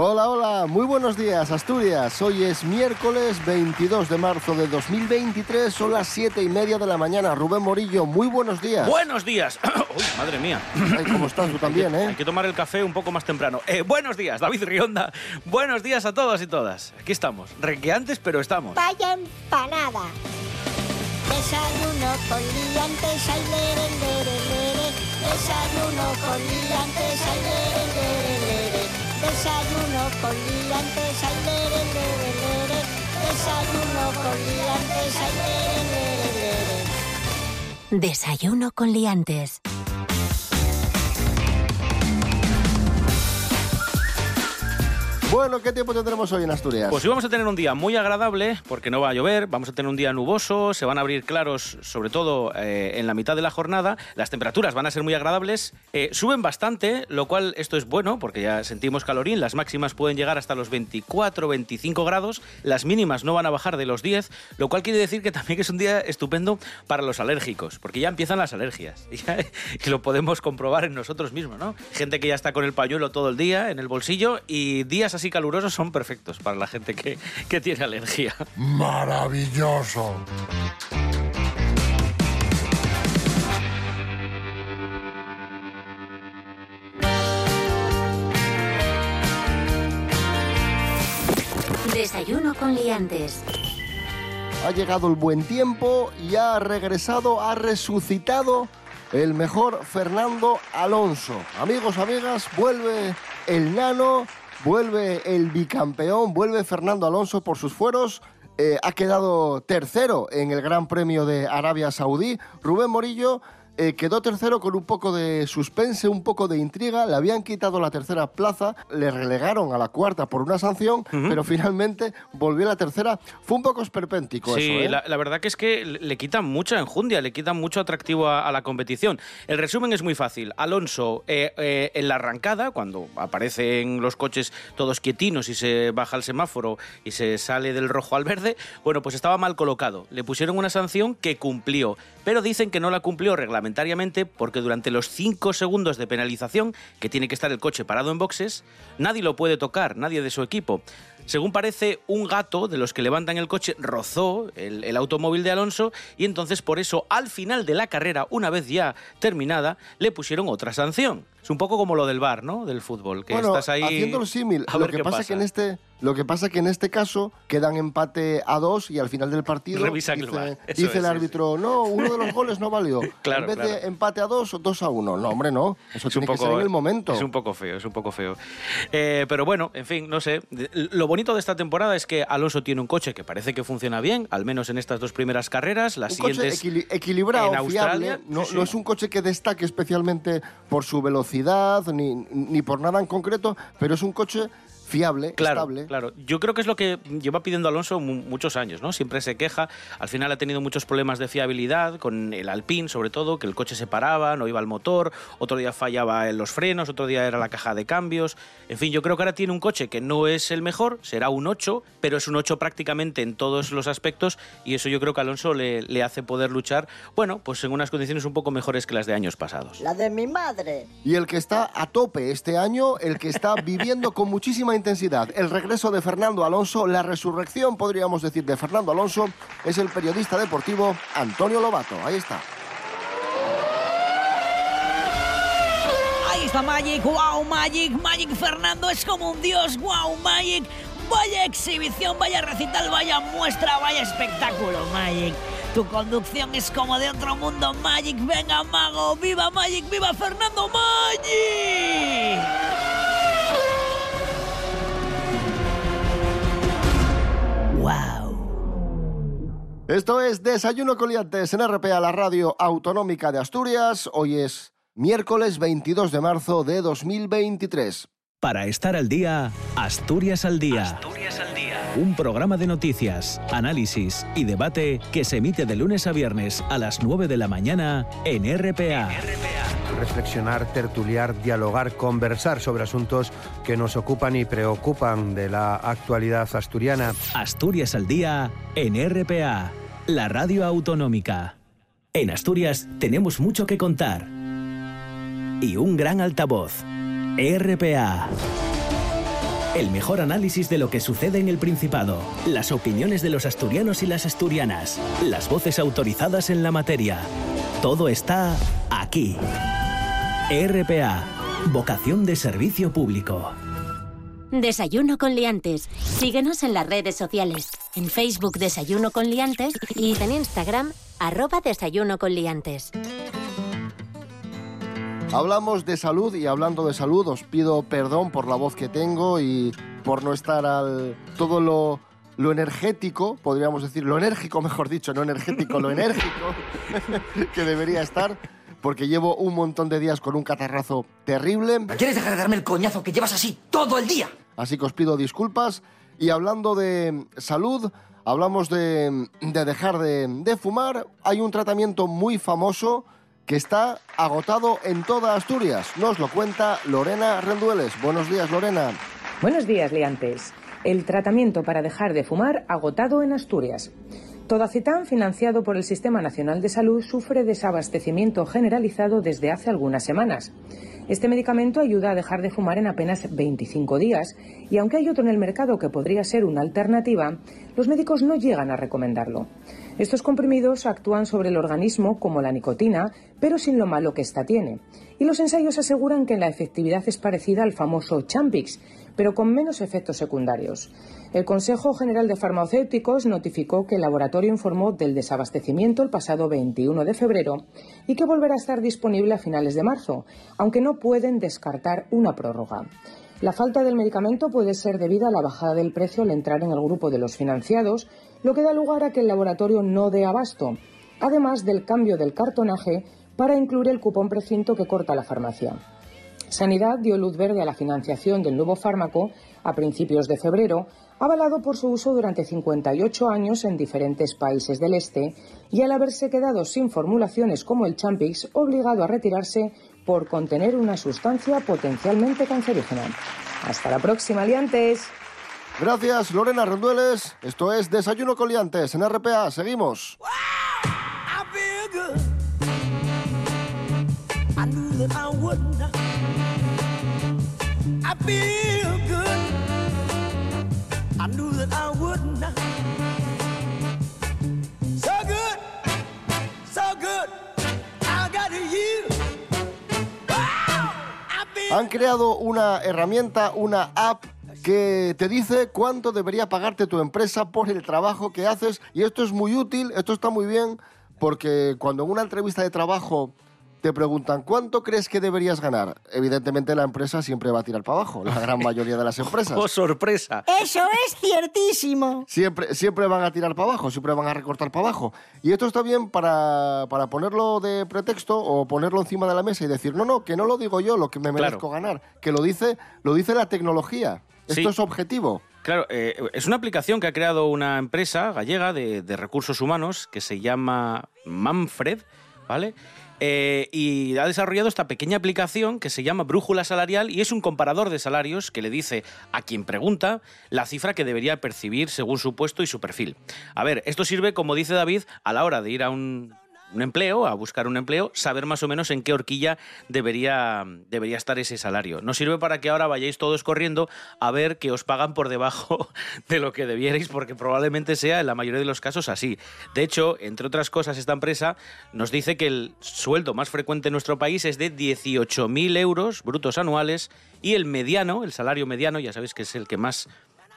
Hola, hola, muy buenos días Asturias. Hoy es miércoles 22 de marzo de 2023, son las 7 y media de la mañana. Rubén Morillo, muy buenos días. Buenos días. Uy, madre mía. Ay, ¿Cómo estás tú también, Hay eh? que tomar el café un poco más temprano. Eh, buenos días, David Rionda. Buenos días a todos y todas. Aquí estamos. Requeantes, pero estamos. Vaya empanada. Desayuno con liantes, ay, lere, lere, lere. Desayuno con liantes, ay, lere, lere, lere. Desayuno con liantes, ay, lere. Desayuno con liantes, ay, lere. Desayuno con Liantes. Bueno, ¿qué tiempo tendremos hoy en Asturias? Pues hoy vamos a tener un día muy agradable porque no va a llover, vamos a tener un día nuboso, se van a abrir claros sobre todo eh, en la mitad de la jornada, las temperaturas van a ser muy agradables, eh, suben bastante, lo cual esto es bueno porque ya sentimos calorín, las máximas pueden llegar hasta los 24, 25 grados, las mínimas no van a bajar de los 10, lo cual quiere decir que también es un día estupendo para los alérgicos, porque ya empiezan las alergias. Y, lo podemos comprobar en nosotros mismos, ¿no? Gente que ya está con el pañuelo todo el día en el bolsillo y días así calurosos son perfectos para la gente que, que tiene alergia. Maravilloso. Desayuno con Liantes. Ha llegado el buen tiempo y ha regresado, ha resucitado el mejor Fernando Alonso. Amigos, amigas, vuelve el nano, vuelve el bicampeón, vuelve Fernando Alonso por sus fueros. Eh, ha quedado tercero en el Gran Premio de Arabia Saudí. Rubén Morillo eh, quedó tercero con un poco de suspense, un poco de intriga. Le habían quitado la tercera plaza, le relegaron a la cuarta por una sanción, pero finalmente volvió a la tercera. Fue un poco esperpéntico Sí, eso, ¿eh? la, la verdad que es que le quitan mucha enjundia, le quitan mucho atractivo a, a la competición. El resumen es muy fácil. Alonso, eh, eh, en la arrancada, cuando aparecen los coches todos quietinos y se baja el semáforo y se sale del rojo al verde, bueno, pues estaba mal colocado. Le pusieron una sanción que cumplió, pero dicen que no la cumplió porque durante los cinco segundos de penalización que tiene que estar el coche parado en boxes, nadie lo puede tocar, nadie de su equipo. Según parece, un gato de los que levantan el coche rozó el, el automóvil de Alonso y entonces por eso al final de la carrera, una vez ya terminada, le pusieron otra sanción. Es un poco como lo del bar, ¿no? Del fútbol, que bueno, estás ahí... haciendo el símil, lo que pasa, que en este lo que pasa que en este caso quedan empate a dos y al final del partido Revisan el dice, eso dice es, el sí, árbitro, no, uno de los goles no valió. Claro, en vez claro. de empate a dos, dos a uno. No, hombre, no. Eso Es un tiene que poco- ser en el momento. Es un poco feo, es un poco feo. Eh, pero bueno, en fin, no sé. Lo bonito de esta temporada es que Alonso tiene un coche que parece que funciona bien, al menos en estas dos primeras carreras. Las un coche siguientes equili- equilibrado, en Australia, fiable. No, sí, sí. no es un coche que destaque especialmente por su velocidad ni, ni por nada en concreto, pero es un coche fiable, Claro, estable. claro. Yo creo que es lo que lleva pidiendo Alonso mu- muchos años, ¿no? Siempre se queja. Al final ha tenido muchos problemas de fiabilidad con el Alpine, sobre todo, que el coche se paraba, no iba al motor, otro día fallaba en los frenos, otro día era la caja de cambios. En fin, yo creo que ahora tiene un coche que no es el mejor, será un 8, pero es un 8 prácticamente en todos los aspectos y eso yo creo que a Alonso le, le hace poder luchar, bueno, pues en unas condiciones un poco mejores que las de años pasados. La de mi madre. Y el que está a tope este año, el que está viviendo con muchísima intensidad el regreso de Fernando Alonso, la resurrección, podríamos decir, de Fernando Alonso, es el periodista deportivo Antonio Lobato. Ahí está. Ahí está Magic, wow Magic, Magic Fernando es como un dios, wow Magic, vaya exhibición, vaya recital, vaya muestra, vaya espectáculo Magic. Tu conducción es como de otro mundo Magic, venga mago, viva Magic, viva Fernando Magic. Esto es Desayuno Coliantes en RPA, la radio autonómica de Asturias. Hoy es miércoles 22 de marzo de 2023. Para estar al día, Asturias al día. Asturias al día. Un programa de noticias, análisis y debate que se emite de lunes a viernes a las 9 de la mañana en RPA. RPA. reflexionar, tertuliar, dialogar, conversar sobre asuntos que nos ocupan y preocupan de la actualidad asturiana. Asturias al día en RPA, la radio autonómica. En Asturias tenemos mucho que contar. Y un gran altavoz. RPA. El mejor análisis de lo que sucede en el Principado, las opiniones de los asturianos y las asturianas, las voces autorizadas en la materia. Todo está aquí. RPA, vocación de servicio público. Desayuno con liantes. Síguenos en las redes sociales. En Facebook Desayuno con liantes y en Instagram arroba Desayuno con liantes. Hablamos de salud y hablando de salud os pido perdón por la voz que tengo y por no estar al todo lo, lo energético, podríamos decir, lo enérgico mejor dicho, no energético, lo enérgico que debería estar, porque llevo un montón de días con un catarrazo terrible. ¿Quieres dejar de darme el coñazo que llevas así todo el día? Así que os pido disculpas. Y hablando de salud, hablamos de, de dejar de, de fumar. Hay un tratamiento muy famoso que está agotado en toda Asturias. Nos lo cuenta Lorena Rendueles. Buenos días, Lorena. Buenos días, liantes. El tratamiento para dejar de fumar agotado en Asturias. Todacitán, financiado por el Sistema Nacional de Salud, sufre desabastecimiento generalizado desde hace algunas semanas. Este medicamento ayuda a dejar de fumar en apenas 25 días y aunque hay otro en el mercado que podría ser una alternativa, los médicos no llegan a recomendarlo. Estos comprimidos actúan sobre el organismo como la nicotina, pero sin lo malo que ésta tiene. Y los ensayos aseguran que la efectividad es parecida al famoso Champix, pero con menos efectos secundarios. El Consejo General de Farmacéuticos notificó que el laboratorio informó del desabastecimiento el pasado 21 de febrero y que volverá a estar disponible a finales de marzo, aunque no pueden descartar una prórroga. La falta del medicamento puede ser debida a la bajada del precio al entrar en el grupo de los financiados, lo que da lugar a que el laboratorio no dé abasto, además del cambio del cartonaje para incluir el cupón precinto que corta la farmacia. Sanidad dio luz verde a la financiación del nuevo fármaco a principios de febrero, avalado por su uso durante 58 años en diferentes países del este y al haberse quedado sin formulaciones como el Champix, obligado a retirarse por contener una sustancia potencialmente cancerígena. Hasta la próxima, liantes. Gracias, Lorena Rendueles. Esto es Desayuno con Liantes en RPA. Seguimos. I knew that I would not. I feel good. I knew that I would not. So good, so good. I got you. Wow, I feel Han creado una herramienta, una app que te dice cuánto debería pagarte tu empresa por el trabajo que haces y esto es muy útil, esto está muy bien porque cuando en una entrevista de trabajo te preguntan cuánto crees que deberías ganar, evidentemente la empresa siempre va a tirar para abajo, la gran mayoría de las empresas. ¡Oh, sorpresa! Eso es ciertísimo. Siempre, siempre van a tirar para abajo, siempre van a recortar para abajo. Y esto está bien para, para ponerlo de pretexto o ponerlo encima de la mesa y decir, no, no, que no lo digo yo lo que me Claro. merezco ganar, que lo dice, lo dice la tecnología. Esto Sí. es objetivo. Claro, eh, es una aplicación que ha creado una empresa gallega de, de recursos humanos que se llama Manfred, ¿vale? Eh, y ha desarrollado esta pequeña aplicación que se llama Brújula Salarial y es un comparador de salarios que le dice a quien pregunta la cifra que debería percibir según su puesto y su perfil. A ver, esto sirve, como dice David, a la hora de ir a un, un empleo, a buscar un empleo, saber más o menos en qué horquilla debería, debería estar ese salario. No sirve para que ahora vayáis todos corriendo a ver que os pagan por debajo de lo que debierais, porque probablemente sea en la mayoría de los casos así. De hecho, entre otras cosas, esta empresa nos dice que el sueldo más frecuente en nuestro país es de 18.000 euros brutos anuales y el mediano, el salario mediano, ya sabéis que es el que más,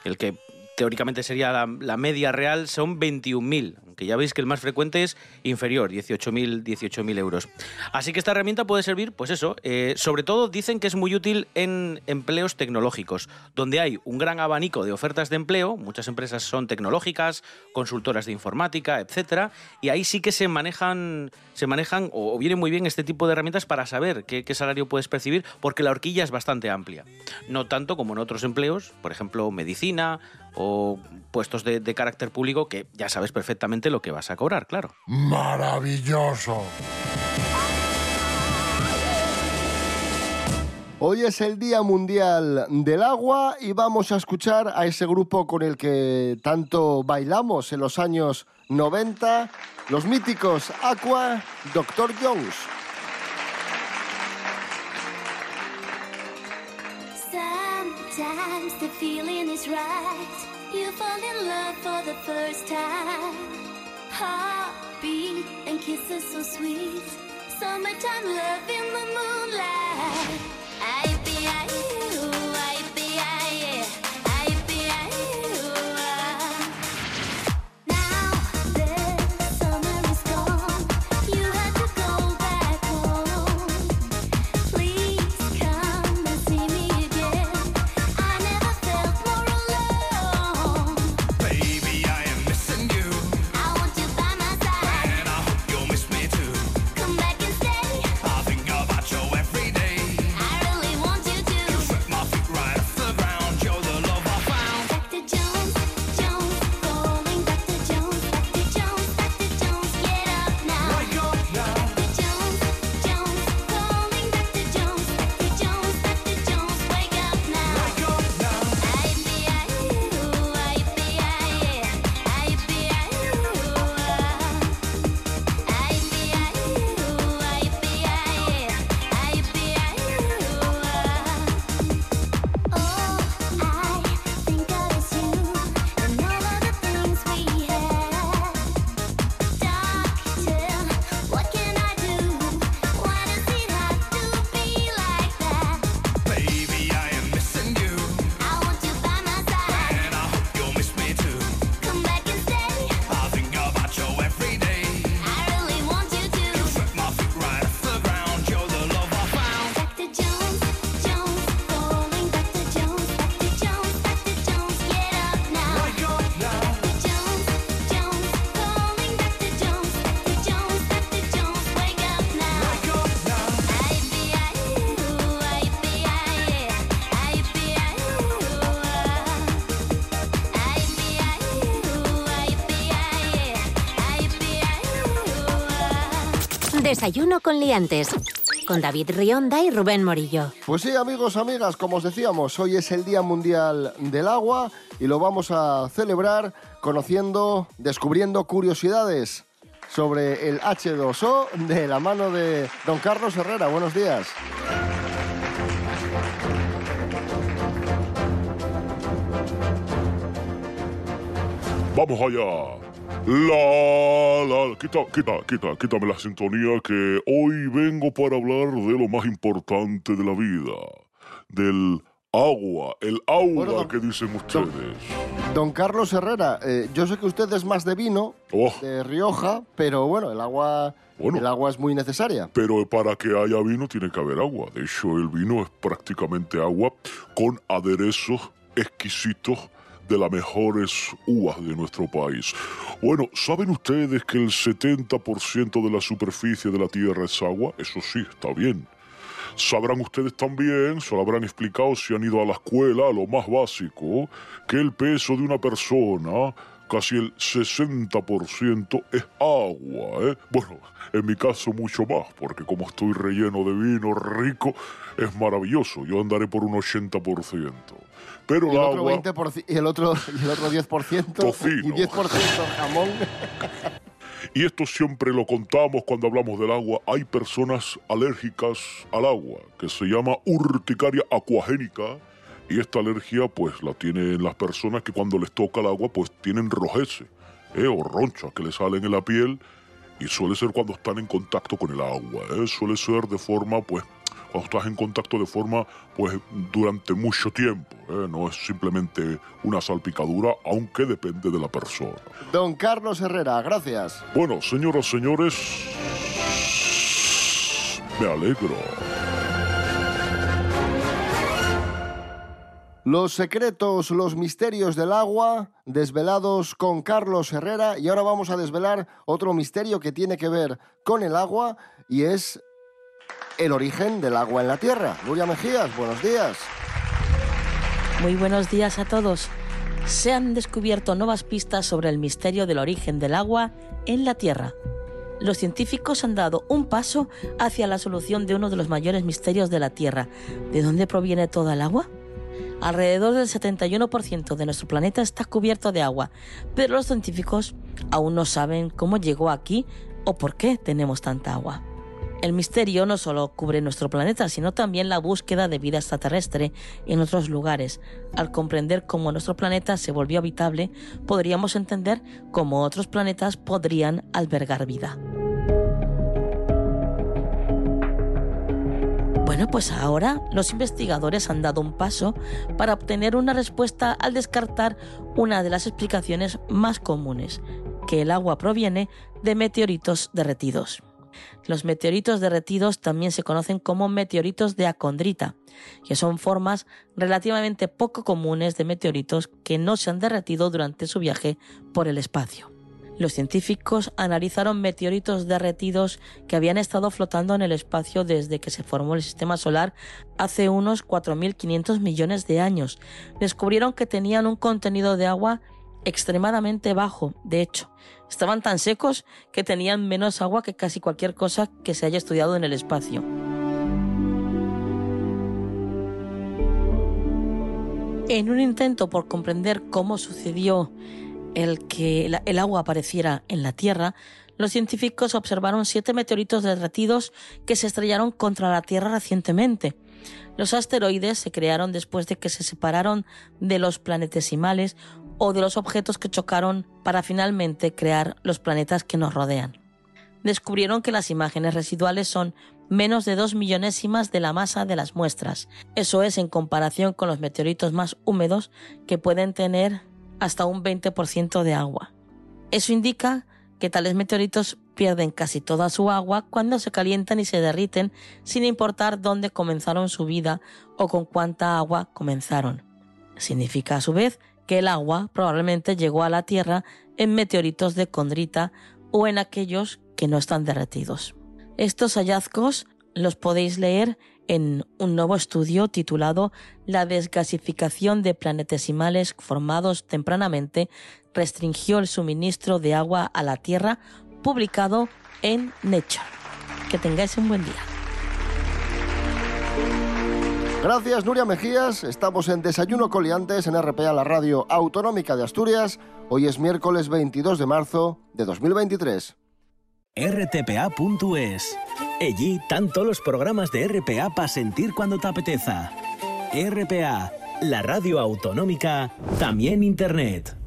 el que teóricamente sería la, media real, son 21.000, aunque ya veis que el más frecuente es inferior, 18.000 18.000 euros. Así que esta herramienta puede servir, pues eso, eh, sobre todo dicen que es muy útil en empleos tecnológicos, donde hay un gran abanico de ofertas de empleo, muchas empresas son tecnológicas, consultoras de informática, etcétera, y ahí sí que se manejan, se manejan o, o viene muy bien este tipo de herramientas para saber qué salario puedes percibir, porque la horquilla es bastante amplia. No tanto como en otros empleos, por ejemplo, medicina o puestos de, carácter público, que ya sabes perfectamente lo que vas a cobrar, claro. Maravilloso. Hoy es el Día Mundial del Agua y vamos a escuchar a ese grupo con el que tanto bailamos en los años 90, los míticos Aqua, Dr. Jones. The feeling is right. You fall in love for the first time. Heartbeat and kisses so sweet. Summertime love in the moonlight. I be I Desayuno con liantes. Con David Rionda y Rubén Morillo. Pues sí, amigos, amigas, como os decíamos, hoy es el Día Mundial del Agua y lo vamos a celebrar conociendo, descubriendo curiosidades sobre el H2O de la mano de don Carlos Herrera. Buenos días. Vamos allá. La, la, quita, quita, quita, quítame la sintonía que hoy vengo para hablar de lo más importante de la vida, del agua, el agua Bueno, don- que dicen ustedes. Don Carlos Herrera, eh, yo sé que usted es más de vino, Oh. de Rioja, pero bueno, el agua, Bueno. el agua es muy necesaria. Pero para que haya vino tiene que haber agua. De hecho, el vino es prácticamente agua con aderezos exquisitos de las mejores uvas de nuestro país. Bueno, ¿saben ustedes que el 70% de la superficie de la Tierra es agua? Eso sí, está bien. Sabrán ustedes también, se lo habrán explicado si han ido a la escuela, a lo más básico, que el peso de una persona, casi el 60% es agua. ¿eh? Bueno, en mi caso mucho más, porque como estoy relleno de vino rico, es maravilloso. Yo andaré por un 80%. Pero Y el el otro agua... 20% y el otro, y el otro 10% Tocino. y 10% jamón. Y esto siempre lo contamos cuando hablamos del agua. Hay personas alérgicas al agua, que se llama urticaria acuagénica. Y esta alergia, pues, la tienen las personas que cuando les toca el agua, pues, tienen rojece, ¿eh? o ronchas que les salen en la piel. Y suele ser cuando están en contacto con el agua, ¿eh? Suele ser de forma, pues, cuando estás en contacto de forma, pues, durante mucho tiempo, ¿eh? No es simplemente una salpicadura, aunque depende de la persona. Don Carlos Herrera, gracias. Bueno, señoras, señores, me alegro. Los secretos, los misterios del agua, desvelados con Carlos Herrera. Y ahora vamos a desvelar otro misterio que tiene que ver con el agua y es el origen del agua en la Tierra. Nuria Mejías, buenos días. Muy buenos días a todos. Se han descubierto nuevas pistas sobre el misterio del origen del agua en la Tierra. los científicos han dado un paso hacia la solución de uno de los mayores misterios de la Tierra. ¿De dónde proviene toda el agua? Alrededor del 71% de nuestro planeta está cubierto de agua, pero los científicos aún no saben cómo llegó aquí o por qué tenemos tanta agua. El misterio no solo cubre nuestro planeta, sino también la búsqueda de vida extraterrestre en otros lugares. Al comprender cómo nuestro planeta se volvió habitable, podríamos entender cómo otros planetas podrían albergar vida. Bueno, pues ahora los investigadores han dado un paso para obtener una respuesta al descartar una de las explicaciones más comunes, que el agua proviene de meteoritos derretidos. Los meteoritos derretidos también se conocen como meteoritos de acondrita, que son formas relativamente poco comunes de meteoritos que no se han derretido durante su viaje por el espacio. Los científicos analizaron meteoritos derretidos que habían estado flotando en el espacio desde que se formó el sistema solar hace unos 4.500 millones de años. Descubrieron que tenían un contenido de agua extremadamente bajo, de hecho. Estaban tan secos que tenían menos agua que casi cualquier cosa que se haya estudiado en el espacio. En un intento por comprender cómo sucedió el que el agua apareciera en la Tierra, los científicos observaron siete meteoritos derretidos que se estrellaron contra la Tierra recientemente. Los asteroides se crearon después de que se separaron de los planetesimales o de los objetos que chocaron para finalmente crear los planetas que nos rodean. Descubrieron que las imágenes residuales son menos de dos millonésimas de la masa de las muestras. Eso es en comparación con los meteoritos más húmedos que pueden tener hasta un 20% de agua. Eso indica que tales meteoritos pierden casi toda su agua cuando se calientan y se derriten sin importar dónde comenzaron su vida o con cuánta agua comenzaron. Significa a su vez que el agua probablemente llegó a la Tierra en meteoritos de condrita o en aquellos que no están derretidos. Estos hallazgos los podéis leer en un nuevo estudio titulado La desgasificación de planetesimales formados tempranamente restringió el suministro de agua a la Tierra, publicado en Nature. Que tengáis un buen día. Gracias, Nuria Mejías. Estamos en Desayuno Coliantes en RPA, la radio autonómica de Asturias. Hoy es miércoles 22 de marzo de 2023. rtpa.es. Allí tanto los programas de RPA para sentir cuando te apeteza. RPA, la radio autonómica, también internet.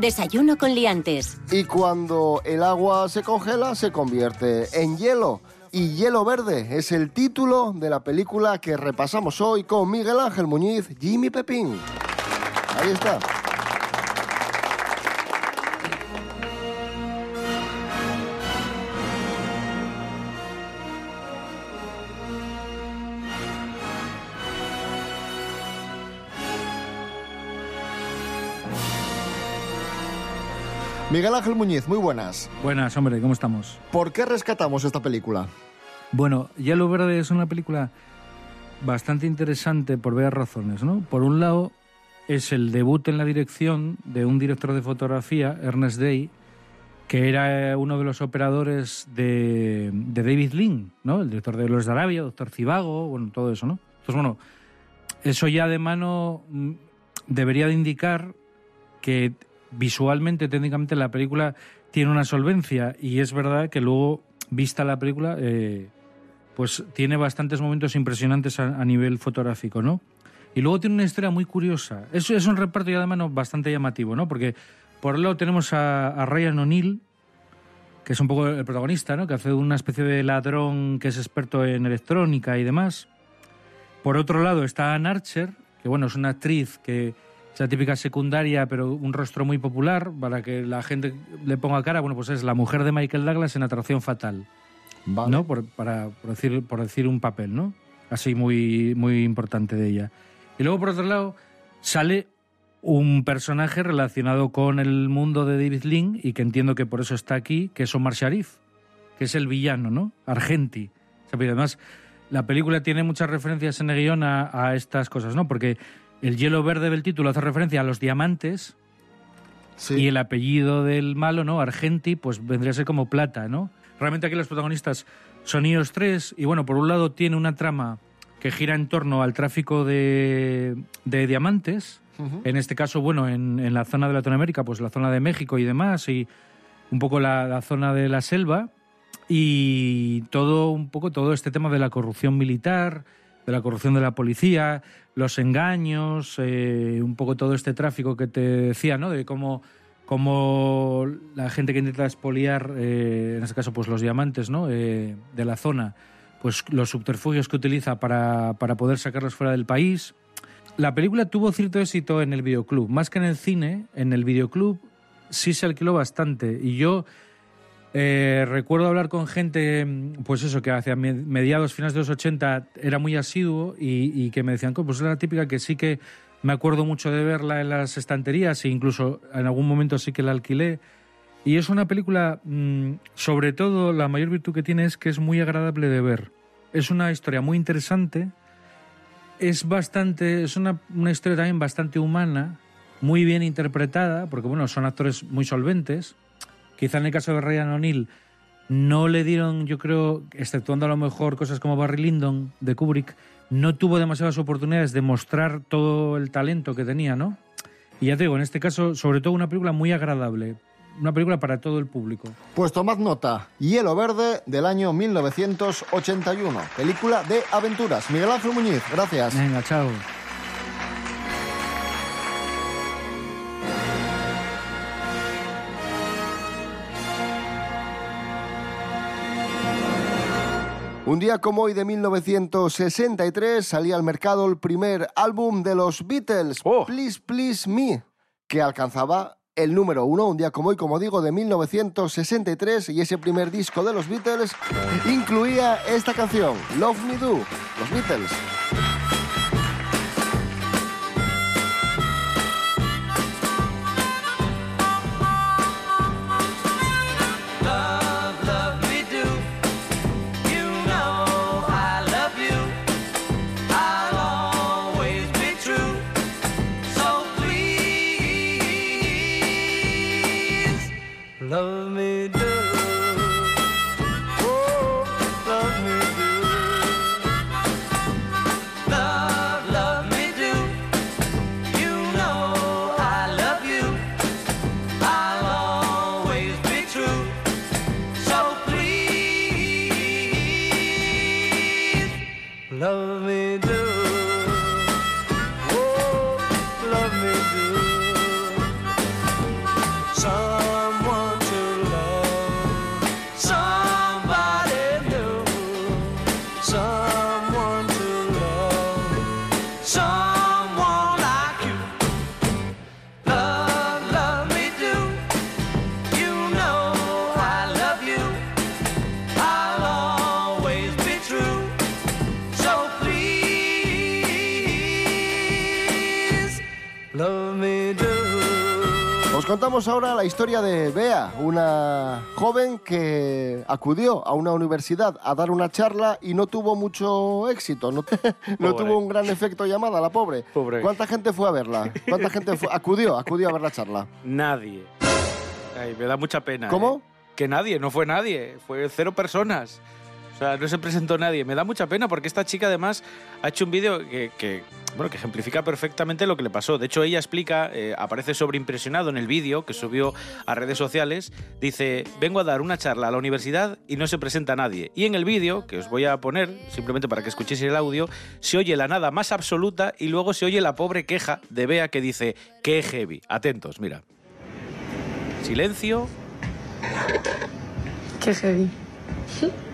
Desayuno con liantes. Y cuando el agua se congela, se convierte en hielo. Y Hielo Verde es el título de la película que repasamos hoy con Miguel Ángel Muñiz, Jimmy Pepín. Ahí está. Miguel Ángel Muñiz, muy buenas. Buenas, hombre, ¿cómo estamos? ¿Por qué rescatamos esta película? Bueno, Hielo Verde es una película bastante interesante por varias razones, ¿no? Por un lado, es el debut en la dirección de un director de fotografía, Ernest Day, que era uno de los operadores de, de David Lean, ¿no? El director de Los de Arabia, Doctor Cibago, bueno, todo eso, ¿no? Entonces, bueno, eso ya de mano mm, debería de indicar que visualmente, técnicamente, la película tiene una solvencia y es verdad que luego, vista la película, eh, pues tiene bastantes momentos impresionantes a, nivel fotográfico, ¿no? Y luego tiene una historia muy curiosa. Eso es un reparto ya de mano bastante llamativo, ¿no? Porque por un lado tenemos a, a Ryan O'Neill, que es un poco el protagonista, ¿no? Que hace una especie de ladrón que es experto en electrónica y demás. Por otro lado está Ann Archer, que bueno, es una actriz que es la típica secundaria, pero un rostro muy popular, para que la gente le ponga cara, bueno, pues es la mujer de Michael Douglas en Atracción Fatal. ¿No? Por, para, por, decir, por decir un papel, ¿no? Así muy, muy importante de ella. Y luego, por otro lado, sale un personaje relacionado con el mundo de David Lean y que entiendo que por eso está aquí, que es Omar Sharif, que es el villano, ¿no? Argenti. O sea, además, la película tiene muchas referencias en el guion a, a estas cosas, ¿no? Porque el hielo verde del título hace referencia a los diamantes y el apellido del malo, ¿no? Argenti, pues vendría a ser como plata, ¿no? Realmente aquí los protagonistas son ellos tres y bueno, por un lado tiene una trama que gira en torno al tráfico de, de diamantes, en este caso, bueno, en, en la zona de Latinoamérica, pues la zona de México y demás, y un poco la, la zona de la selva, y todo un poco todo este tema de la corrupción militar, de la corrupción de la policía, los engaños, eh, un poco todo este tráfico que te decía, ¿no? De cómo, cómo la gente que intenta expoliar, eh, en este caso, pues los diamantes, ¿no? Eh, de la zona, pues los subterfugios que utiliza para, para poder sacarlos fuera del país. La película tuvo cierto éxito en el videoclub, más que en el cine, en el videoclub sí se alquiló bastante y yo eh, recuerdo hablar con gente, mm, pues eso, que hacia me- mediados, finales de los 80 era muy asiduo y, que me decían, "Co, pues es la típica que sí que me acuerdo mucho de verla en las estanterías e incluso en algún momento sí que la alquilé. Y es una película, mm, sobre todo, la mayor virtud que tiene es que es muy agradable de ver. Es una historia muy interesante, es bastante, es una, una historia también bastante humana, muy bien interpretada, porque bueno, son actores muy solventes. Quizá en el caso de Ryan O'Neill no le dieron, yo creo, exceptuando a lo mejor cosas como Barry Lyndon de Kubrick, no tuvo demasiadas oportunidades de mostrar todo el talento que tenía, ¿no? Y ya te digo, en este caso, sobre todo una película muy agradable, una película para todo el público. Pues tomad nota, Hielo Verde del año 1981, película de aventuras. Miguel Ángel Muñiz, gracias. Venga, chao. Un día como hoy de 1963 salía al mercado el primer álbum de los Beatles, Please Please Me, que alcanzaba el número uno, un día como hoy, como digo, de 1963, y ese primer disco de los Beatles incluía esta canción, Love Me Do, los Beatles. Os contamos ahora la historia de Bea, una joven que acudió a una universidad a dar una charla y no tuvo mucho éxito, no, no tuvo un gran efecto llamada, la pobre. Pobre. ¿Cuánta gente fue a verla? ¿Cuánta gente fue- acudió, acudió a ver la charla? Nadie. Ay, me da mucha pena. ¿Cómo? ¿eh? Que nadie, no fue nadie, fue cero personas. O sea, no se presentó nadie. Me da mucha pena porque esta chica además ha hecho un vídeo que, que, bueno, que ejemplifica perfectamente lo que le pasó. De hecho, ella explica, eh, aparece sobreimpresionado en el vídeo que subió a redes sociales. Dice, vengo a dar una charla a la universidad y no se presenta nadie. Y en el vídeo, que os voy a poner, simplemente para que escuchéis el audio, se oye la nada más absoluta y luego se oye la pobre queja de Bea que dice, qué heavy. Atentos, mira. Silencio. Qué heavy.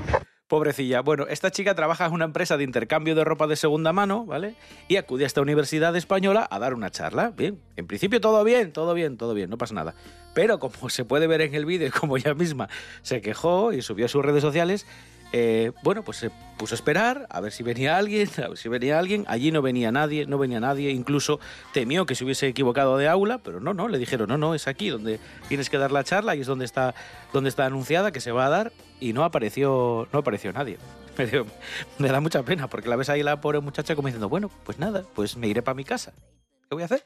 Pobrecilla. Bueno, esta chica trabaja en una empresa de intercambio de ropa de segunda mano, ¿vale? Y acude a esta universidad española a dar una charla. Bien, en principio todo bien, todo bien, todo bien, no pasa nada. Pero como se puede ver en el vídeo como ella misma se quejó y subió a sus redes sociales, eh, bueno, pues se puso a esperar a ver si venía alguien, si venía alguien. Allí no venía nadie, no venía nadie. Incluso temió que se hubiese equivocado de aula, pero no, no, le dijeron, no, no, es aquí donde tienes que dar la charla y es donde está, donde está anunciada que se va a dar y no apareció, no apareció nadie. Me da mucha pena porque la ves ahí la pobre muchacha como diciendo, bueno, pues nada, pues me iré para mi casa. ¿Qué voy a hacer?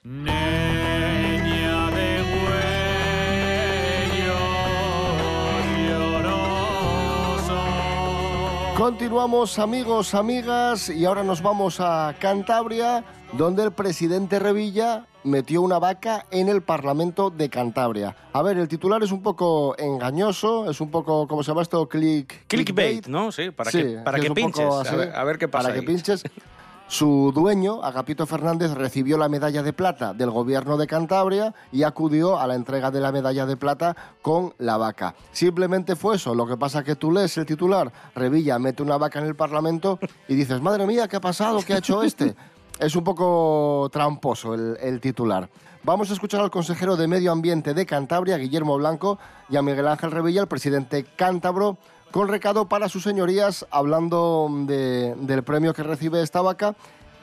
Continuamos amigos, amigas, y ahora nos vamos a Cantabria, donde el presidente Revilla metió una vaca en el Parlamento de Cantabria. A ver, el titular es un poco engañoso, es un poco, ¿cómo se llama esto? Click, Clickbait, ¿no? Sí, para Sí, que, para que que pinches. A ver, a ver qué pasa. Para que pinches. Su dueño, Agapito Fernández, recibió la medalla de plata del gobierno de Cantabria y acudió a la entrega de la medalla de plata con la vaca. Simplemente fue eso. Lo que pasa que tú lees el titular, Revilla mete una vaca en el Parlamento y dices, madre mía, ¿qué ha pasado? ¿Qué ha hecho este? Es un poco tramposo el, el titular. Vamos a escuchar al consejero de Medio Ambiente de Cantabria, Guillermo Blanco, y a Miguel Ángel Revilla, el presidente cántabro, con recado para sus señorías, hablando de- del premio que recibe esta vaca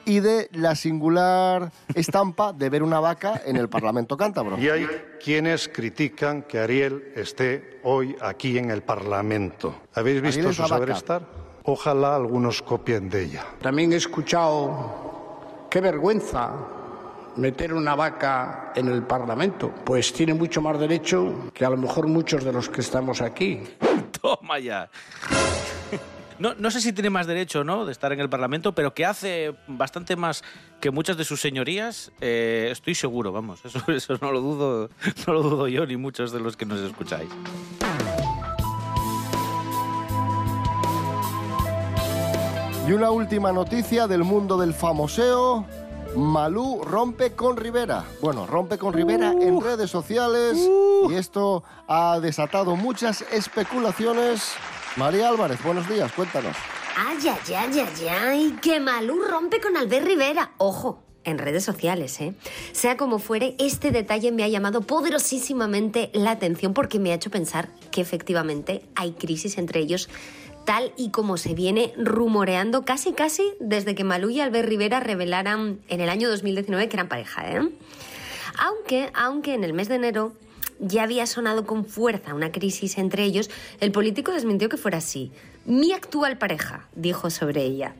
y de la singular estampa de ver una vaca en el Parlamento cántabro. Y hay quienes critican que Ariel esté hoy aquí en el Parlamento. ¿Habéis visto su saber vaca. estar? Ojalá algunos copien de ella. También he escuchado, qué vergüenza meter una vaca en el Parlamento. Pues tiene mucho más derecho que a lo mejor muchos de los que estamos aquí. Toma ya. No, no sé si tiene más derecho ¿no? de estar en el Parlamento, pero que hace bastante más que muchas de sus señorías, eh, estoy seguro, vamos. Eso, eso no, lo dudo, no lo dudo yo ni muchos de los que nos escucháis. Y una última noticia del mundo del famoseo. Malú rompe con Rivera. Bueno, rompe con Rivera en redes sociales y esto ha desatado muchas especulaciones. María Álvarez, buenos días, cuéntanos. Ay, ay, ay, ay, ay, que Malú rompe con Albert Rivera. Ojo, en redes sociales, ¿eh? Sea como fuere, este detalle me ha llamado poderosísimamente la atención porque me ha hecho pensar que efectivamente hay crisis entre ellos tal y como se viene rumoreando casi casi desde que Malú y Albert Rivera revelaran en el año 2019 que eran pareja, ¿eh? Aunque, aunque en el mes de enero ya había sonado con fuerza una crisis entre ellos, el político desmintió que fuera así. Mi actual pareja, dijo sobre ella.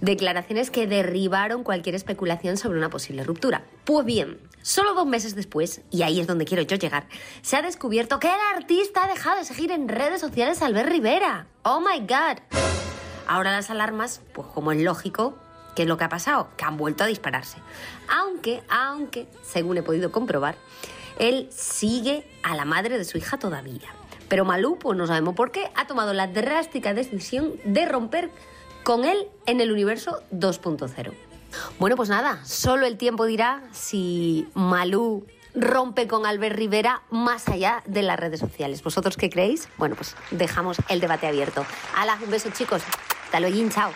Declaraciones que derribaron cualquier especulación sobre una posible ruptura. Pues bien, solo dos meses después, y ahí es donde quiero yo llegar, se ha descubierto que el artista ha dejado de seguir en redes sociales a Albert Rivera. ¡Oh my god! Ahora las alarmas, pues como es lógico, ¿qué es lo que ha pasado? Que han vuelto a dispararse. Aunque, aunque, según he podido comprobar, él sigue a la madre de su hija todavía. Pero Malú, pues no sabemos por qué, ha tomado la drástica decisión de romper con él en el universo 2.0. Bueno, pues nada, solo el tiempo dirá si Malú rompe con Albert Rivera más allá de las redes sociales. ¿Vosotros qué creéis? Bueno, pues dejamos el debate abierto. ¡Hala! Un beso, chicos. Hasta luego, chao.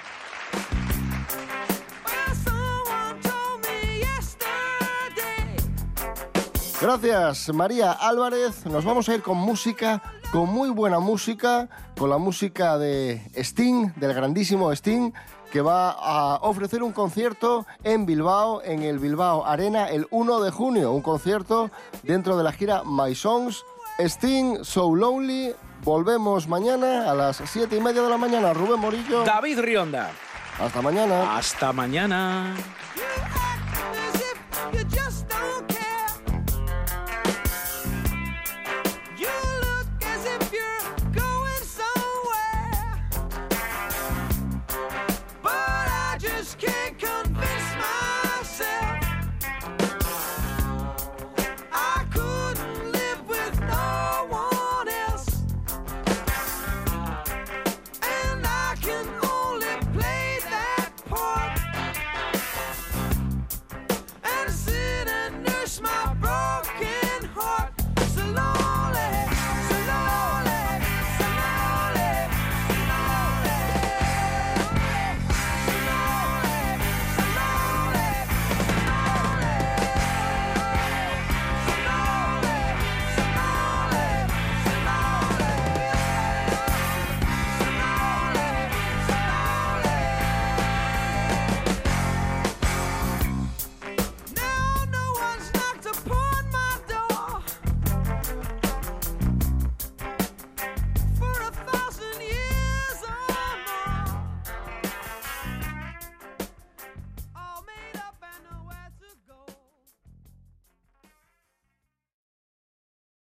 Gracias, María Álvarez. Nos vamos a ir con música, con muy buena música, con la música de Sting, del grandísimo Sting, que va a ofrecer un concierto en Bilbao, en el Bilbao Arena, el 1 de junio. Un concierto dentro de la gira My Songs. Sting, So Lonely. Volvemos mañana a las 7 y media de la mañana. Rubén Morillo. David Rionda. Hasta mañana. Hasta mañana.